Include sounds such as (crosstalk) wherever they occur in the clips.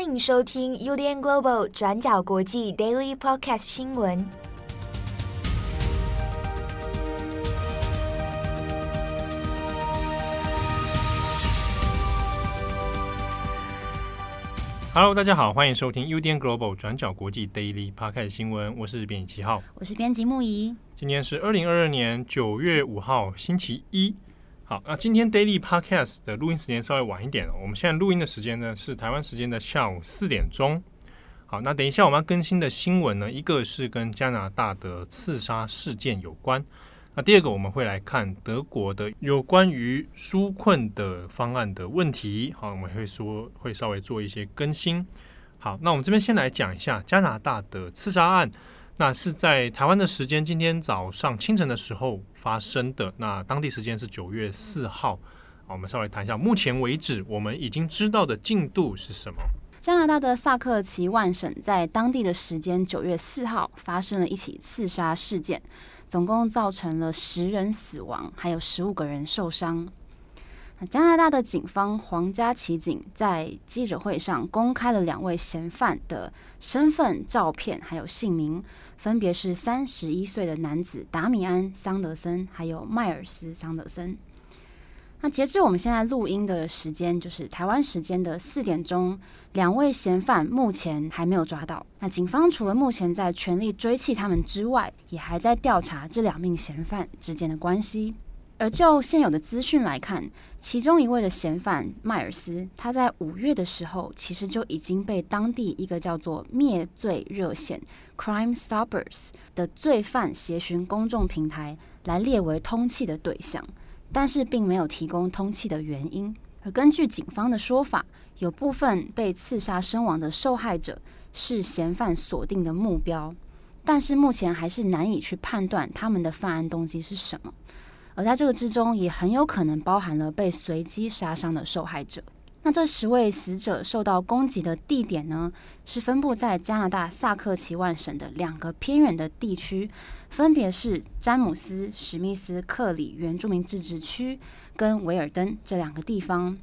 欢迎收听 UDN Global 转角国际 Daily Podcast 新闻。Hello，大家好，欢迎收听 UDN Global 转角国际 Daily Podcast 新闻。我是编辑七号，我是编辑木仪。今天是二零二二年九月五号，星期一。好，那今天 Daily Podcast 的录音时间稍微晚一点了。我们现在录音的时间呢是台湾时间的下午四点钟。好，那等一下我们要更新的新闻呢，一个是跟加拿大的刺杀事件有关。那第二个我们会来看德国的有关于纾困的方案的问题。好，我们会说会稍微做一些更新。好，那我们这边先来讲一下加拿大的刺杀案。那是在台湾的时间今天早上清晨的时候发生的。那当地时间是九月四号。好，我们稍微谈一下，目前为止我们已经知道的进度是什么？加拿大的萨克齐万省在当地的时间九月四号发生了一起刺杀事件，总共造成了十人死亡，还有十五个人受伤。加拿大的警方皇家骑警在记者会上公开了两位嫌犯的身份、照片，还有姓名，分别是三十一岁的男子达米安·桑德森，还有迈尔斯·桑德森。那截至我们现在录音的时间，就是台湾时间的四点钟，两位嫌犯目前还没有抓到。那警方除了目前在全力追缉他们之外，也还在调查这两名嫌犯之间的关系。而就现有的资讯来看，其中一位的嫌犯迈尔斯，他在五月的时候，其实就已经被当地一个叫做灭罪热线 （Crime Stoppers） 的罪犯协寻公众平台来列为通缉的对象，但是并没有提供通缉的原因。而根据警方的说法，有部分被刺杀身亡的受害者是嫌犯锁定的目标，但是目前还是难以去判断他们的犯案动机是什么。而在这个之中，也很有可能包含了被随机杀伤的受害者。那这十位死者受到攻击的地点呢，是分布在加拿大萨克齐万省的两个偏远的地区，分别是詹姆斯史密斯克里原住民自治区跟维尔登这两个地方。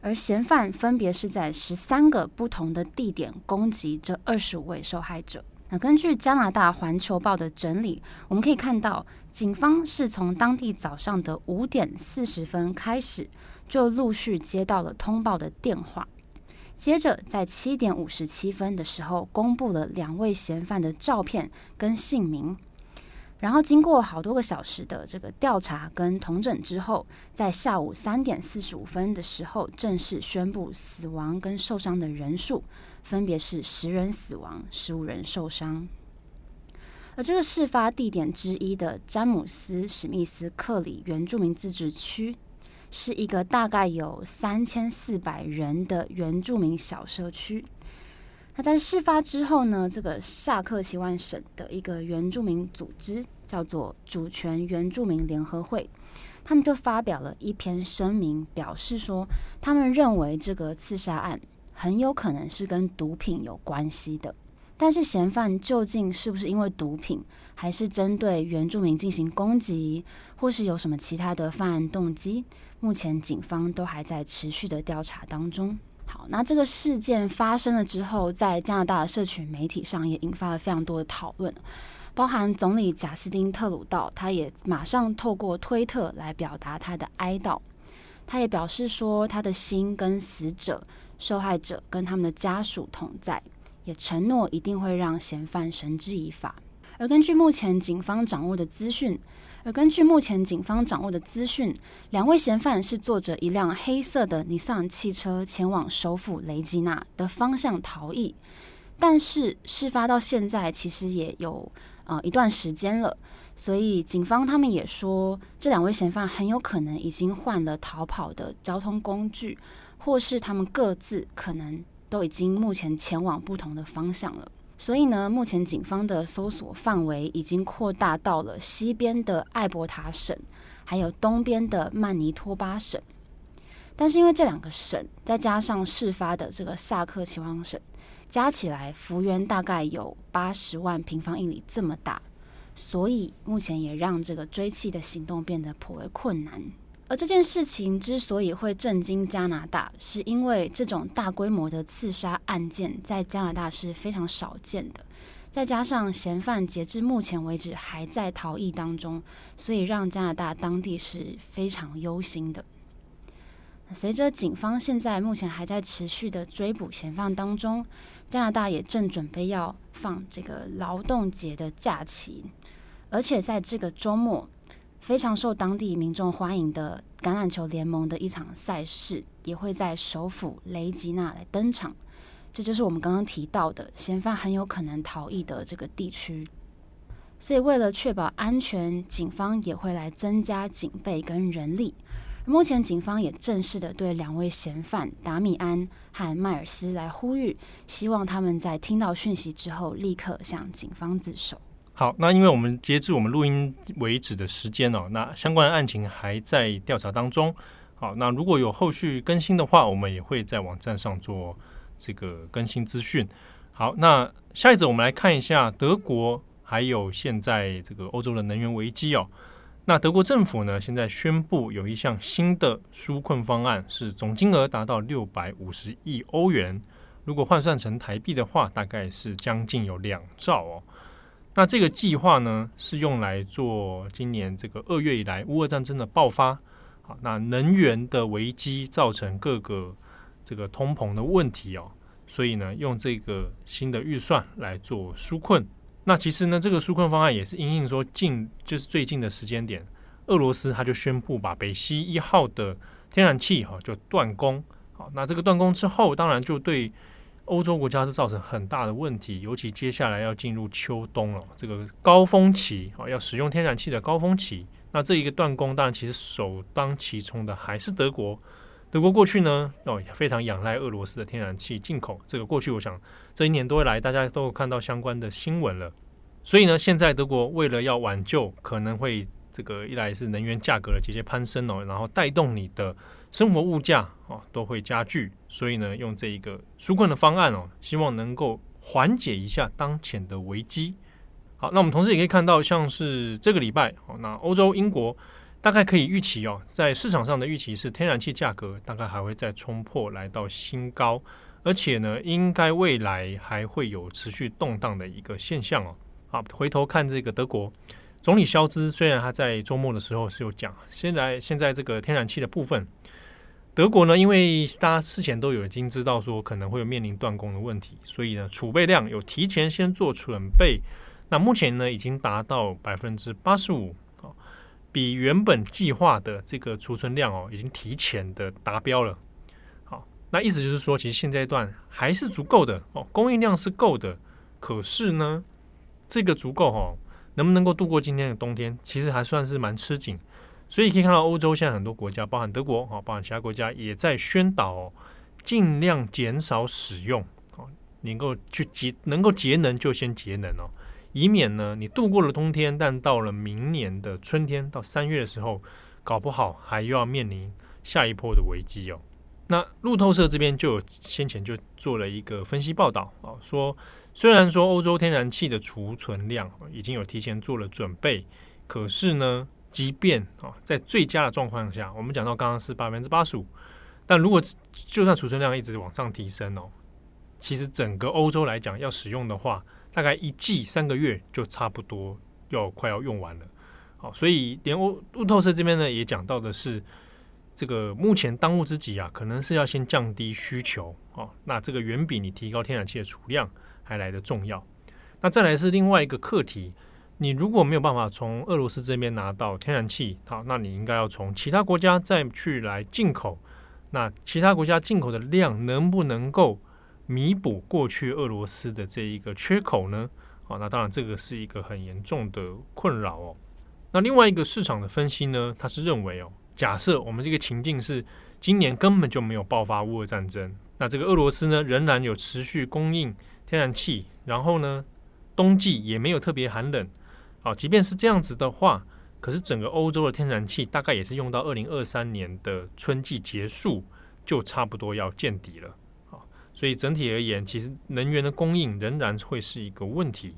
而嫌犯分别是在十三个不同的地点攻击这二十五位受害者。那根据加拿大环球报的整理，我们可以看到，警方是从当地早上的五点四十分开始，就陆续接到了通报的电话，接着在七点五十七分的时候，公布了两位嫌犯的照片跟姓名，然后经过好多个小时的这个调查跟统整之后，在下午三点四十五分的时候，正式宣布死亡跟受伤的人数。分别是十人死亡，十五人受伤。而这个事发地点之一的詹姆斯史密斯克里原住民自治区，是一个大概有三千四百人的原住民小社区。那在事发之后呢，这个萨克齐万省的一个原住民组织叫做主权原住民联合会，他们就发表了一篇声明，表示说他们认为这个刺杀案。很有可能是跟毒品有关系的，但是嫌犯究竟是不是因为毒品，还是针对原住民进行攻击，或是有什么其他的犯案动机？目前警方都还在持续的调查当中。好，那这个事件发生了之后，在加拿大的社群媒体上也引发了非常多的讨论，包含总理贾斯汀特鲁道，他也马上透过推特来表达他的哀悼，他也表示说他的心跟死者。受害者跟他们的家属同在，也承诺一定会让嫌犯绳之以法。而根据目前警方掌握的资讯，而根据目前警方掌握的资讯，两位嫌犯是坐着一辆黑色的尼桑汽车前往首府雷吉纳的方向逃逸。但是事发到现在其实也有呃一段时间了，所以警方他们也说，这两位嫌犯很有可能已经换了逃跑的交通工具。或是他们各自可能都已经目前前往不同的方向了，所以呢，目前警方的搜索范围已经扩大到了西边的艾伯塔省，还有东边的曼尼托巴省。但是因为这两个省再加上事发的这个萨克齐王省，加起来幅员大概有八十万平方英里这么大，所以目前也让这个追缉的行动变得颇为困难。而这件事情之所以会震惊加拿大，是因为这种大规模的刺杀案件在加拿大是非常少见的，再加上嫌犯截至目前为止还在逃逸当中，所以让加拿大当地是非常忧心的。随着警方现在目前还在持续的追捕嫌犯当中，加拿大也正准备要放这个劳动节的假期，而且在这个周末。非常受当地民众欢迎的橄榄球联盟的一场赛事，也会在首府雷吉纳来登场。这就是我们刚刚提到的嫌犯很有可能逃逸的这个地区。所以，为了确保安全，警方也会来增加警备跟人力。目前，警方也正式的对两位嫌犯达米安和迈尔斯来呼吁，希望他们在听到讯息之后，立刻向警方自首。好，那因为我们截至我们录音为止的时间哦，那相关案情还在调查当中。好，那如果有后续更新的话，我们也会在网站上做这个更新资讯。好，那下一则我们来看一下德国还有现在这个欧洲的能源危机哦。那德国政府呢，现在宣布有一项新的纾困方案，是总金额达到六百五十亿欧元，如果换算成台币的话，大概是将近有两兆哦。那这个计划呢，是用来做今年这个二月以来乌俄战争的爆发，好，那能源的危机造成各个这个通膨的问题哦，所以呢，用这个新的预算来做纾困。那其实呢，这个纾困方案也是因应说近就是最近的时间点，俄罗斯他就宣布把北溪一号的天然气哈就断供，好，那这个断供之后，当然就对。欧洲国家是造成很大的问题，尤其接下来要进入秋冬了，这个高峰期啊，要使用天然气的高峰期。那这一个断供，当然其实首当其冲的还是德国。德国过去呢，哦也，非常仰赖俄罗斯的天然气进口。这个过去，我想这一年多以来，大家都有看到相关的新闻了。所以呢，现在德国为了要挽救，可能会这个一来是能源价格的节节攀升哦，然后带动你的。生活物价啊都会加剧，所以呢，用这一个纾困的方案哦，希望能够缓解一下当前的危机。好，那我们同时也可以看到，像是这个礼拜哦，那欧洲英国大概可以预期哦，在市场上的预期是天然气价格大概还会再冲破来到新高，而且呢，应该未来还会有持续动荡的一个现象哦。好，回头看这个德国总理肖兹，虽然他在周末的时候是有讲，现在现在这个天然气的部分。德国呢，因为大家事前都有已经知道说可能会有面临断供的问题，所以呢，储备量有提前先做准备。那目前呢，已经达到百分之八十五，哦，比原本计划的这个储存量哦，已经提前的达标了。好，那意思就是说，其实现阶段还是足够的哦，供应量是够的。可是呢，这个足够哦，能不能够度过今天的冬天，其实还算是蛮吃紧。所以可以看到，欧洲现在很多国家，包含德国啊，包含其他国家，也在宣导尽量减少使用，能够去节能够节能就先节能哦，以免呢你度过了冬天，但到了明年的春天到三月的时候，搞不好还又要面临下一波的危机哦。那路透社这边就有先前就做了一个分析报道啊，说虽然说欧洲天然气的储存量已经有提前做了准备，可是呢。即便啊，在最佳的状况下，我们讲到刚刚是百分之八十五，但如果就算储存量一直往上提升哦，其实整个欧洲来讲要使用的话，大概一季三个月就差不多要快要用完了。好，所以连欧路透社这边呢也讲到的是，这个目前当务之急啊，可能是要先降低需求哦，那这个远比你提高天然气的储量还来得重要。那再来是另外一个课题。你如果没有办法从俄罗斯这边拿到天然气，好，那你应该要从其他国家再去来进口。那其他国家进口的量能不能够弥补过去俄罗斯的这一个缺口呢？好，那当然这个是一个很严重的困扰哦。那另外一个市场的分析呢，他是认为哦，假设我们这个情境是今年根本就没有爆发乌俄战争，那这个俄罗斯呢仍然有持续供应天然气，然后呢冬季也没有特别寒冷。好，即便是这样子的话，可是整个欧洲的天然气大概也是用到二零二三年的春季结束，就差不多要见底了。好，所以整体而言，其实能源的供应仍然会是一个问题。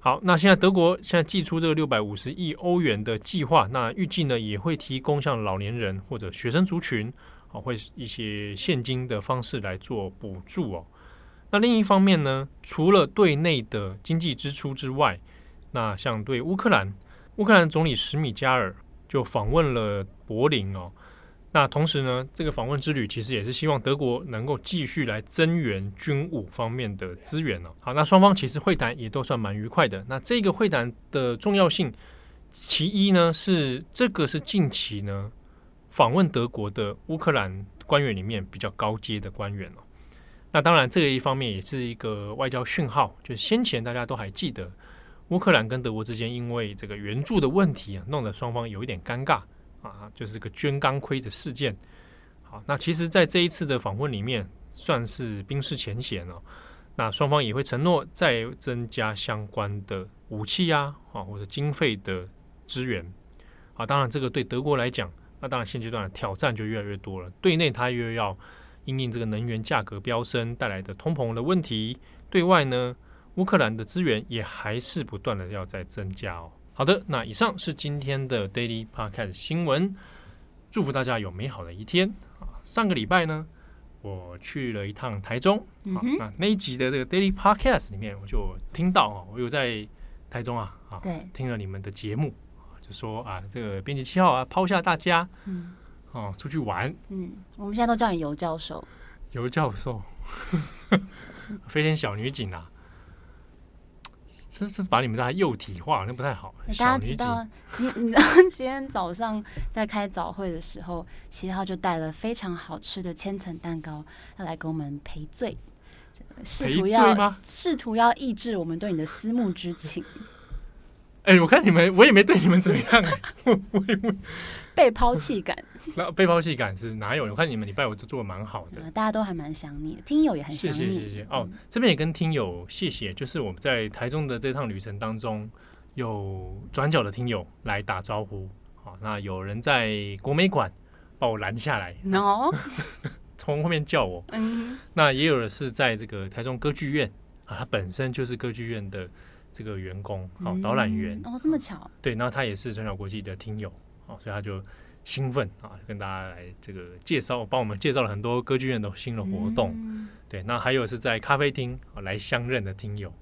好，那现在德国现在寄出这个六百五十亿欧元的计划，那预计呢也会提供像老年人或者学生族群啊，会一些现金的方式来做补助哦。那另一方面呢，除了对内的经济支出之外，那像对乌克兰，乌克兰总理史米加尔就访问了柏林哦。那同时呢，这个访问之旅其实也是希望德国能够继续来增援军武方面的资源哦。好，那双方其实会谈也都算蛮愉快的。那这个会谈的重要性，其一呢是这个是近期呢访问德国的乌克兰官员里面比较高阶的官员哦。那当然，这个一方面也是一个外交讯号，就先前大家都还记得，乌克兰跟德国之间因为这个援助的问题啊，弄得双方有一点尴尬。啊，就是这个捐钢盔的事件。好，那其实，在这一次的访问里面，算是冰释前嫌了。那双方也会承诺再增加相关的武器呀，啊，或者经费的支援。啊，当然，这个对德国来讲，那当然现阶段的挑战就越来越多了。对内，它又要因应这个能源价格飙升带来的通膨的问题；对外呢，乌克兰的资源也还是不断的要再增加哦。好的，那以上是今天的 Daily Podcast 新闻，祝福大家有美好的一天啊！上个礼拜呢，我去了一趟台中，嗯、那那一集的这个 Daily Podcast 里面，我就听到啊，我有在台中啊啊，对，听了你们的节目，就说啊，这个编辑七号啊，抛下大家，嗯，哦，出去玩，嗯，我们现在都叫你尤教授，尤教授，(laughs) 飞天小女警啊。这是把你们大家幼体化，那不太好。大家 (laughs) 知道今今天早上在开早会的时候，七号就带了非常好吃的千层蛋糕要来给我们赔罪，试图要试图要抑制我们对你的思慕之情。(laughs) 哎、欸，我看你们，我也没对你们怎么样、(laughs) 欸，我我也被抛弃感。(laughs) 那被抛弃感是哪有？我看你们礼拜五都做的蛮好的，大家都还蛮想你，听友也很想你。谢谢谢谢哦，这边也跟听友谢谢，就是我们在台中的这趟旅程当中，有转角的听友来打招呼。好，那有人在国美馆把我拦下来，no，(laughs) 从后面叫我。(laughs) 嗯，那也有的是在这个台中歌剧院啊，他本身就是歌剧院的。这个员工好导览员哦，这么巧，对，那他也是转角国际的听友，好，所以他就兴奋啊，跟大家来这个介绍，帮我们介绍了很多歌剧院的新的活动，嗯、对，那还有是在咖啡厅来相认的听友，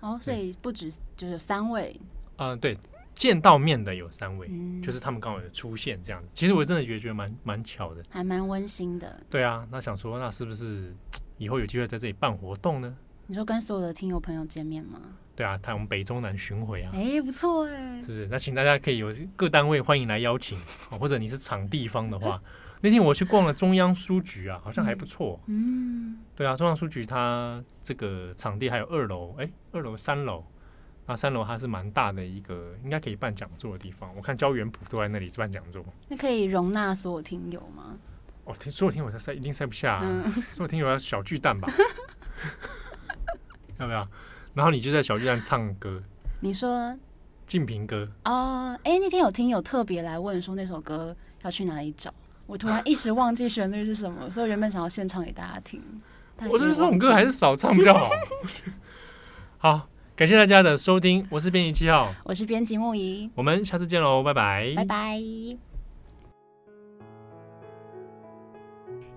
哦，所以不止就是三位，嗯、呃，对，见到面的有三位，嗯、就是他们刚好有出现这样子，其实我真的觉得觉得蛮蛮巧的，还蛮温馨的，对啊，那想说那是不是 (tsk) 以后有机会在这里办活动呢？你说跟所有的听友朋友见面吗？对啊，他我们北中南巡回啊，哎、欸，不错哎，是不是？那请大家可以有各单位欢迎来邀请，或者你是场地方的话，(laughs) 那天我去逛了中央书局啊，好像还不错。嗯，对啊，中央书局它这个场地还有二楼，哎，二楼、三楼，那三楼它是蛮大的一个，应该可以办讲座的地方。我看焦元溥都在那里办讲座，那可以容纳所有听友吗？哦，听所有听友才塞，一定塞不下、啊，嗯、所有听友要小巨蛋吧？(laughs) 要不要？然后你就在小巨蛋唱歌。你说静平歌哦？哎、呃，那天有听友特别来问说那首歌要去哪里找，我突然一时忘记旋律是什么，所以原本想要现唱给大家听。我觉得这种歌还是少唱比较好。(laughs) 好，感谢大家的收听，我是编辑七号，我是编辑木仪，我们下次见喽，拜拜，拜拜。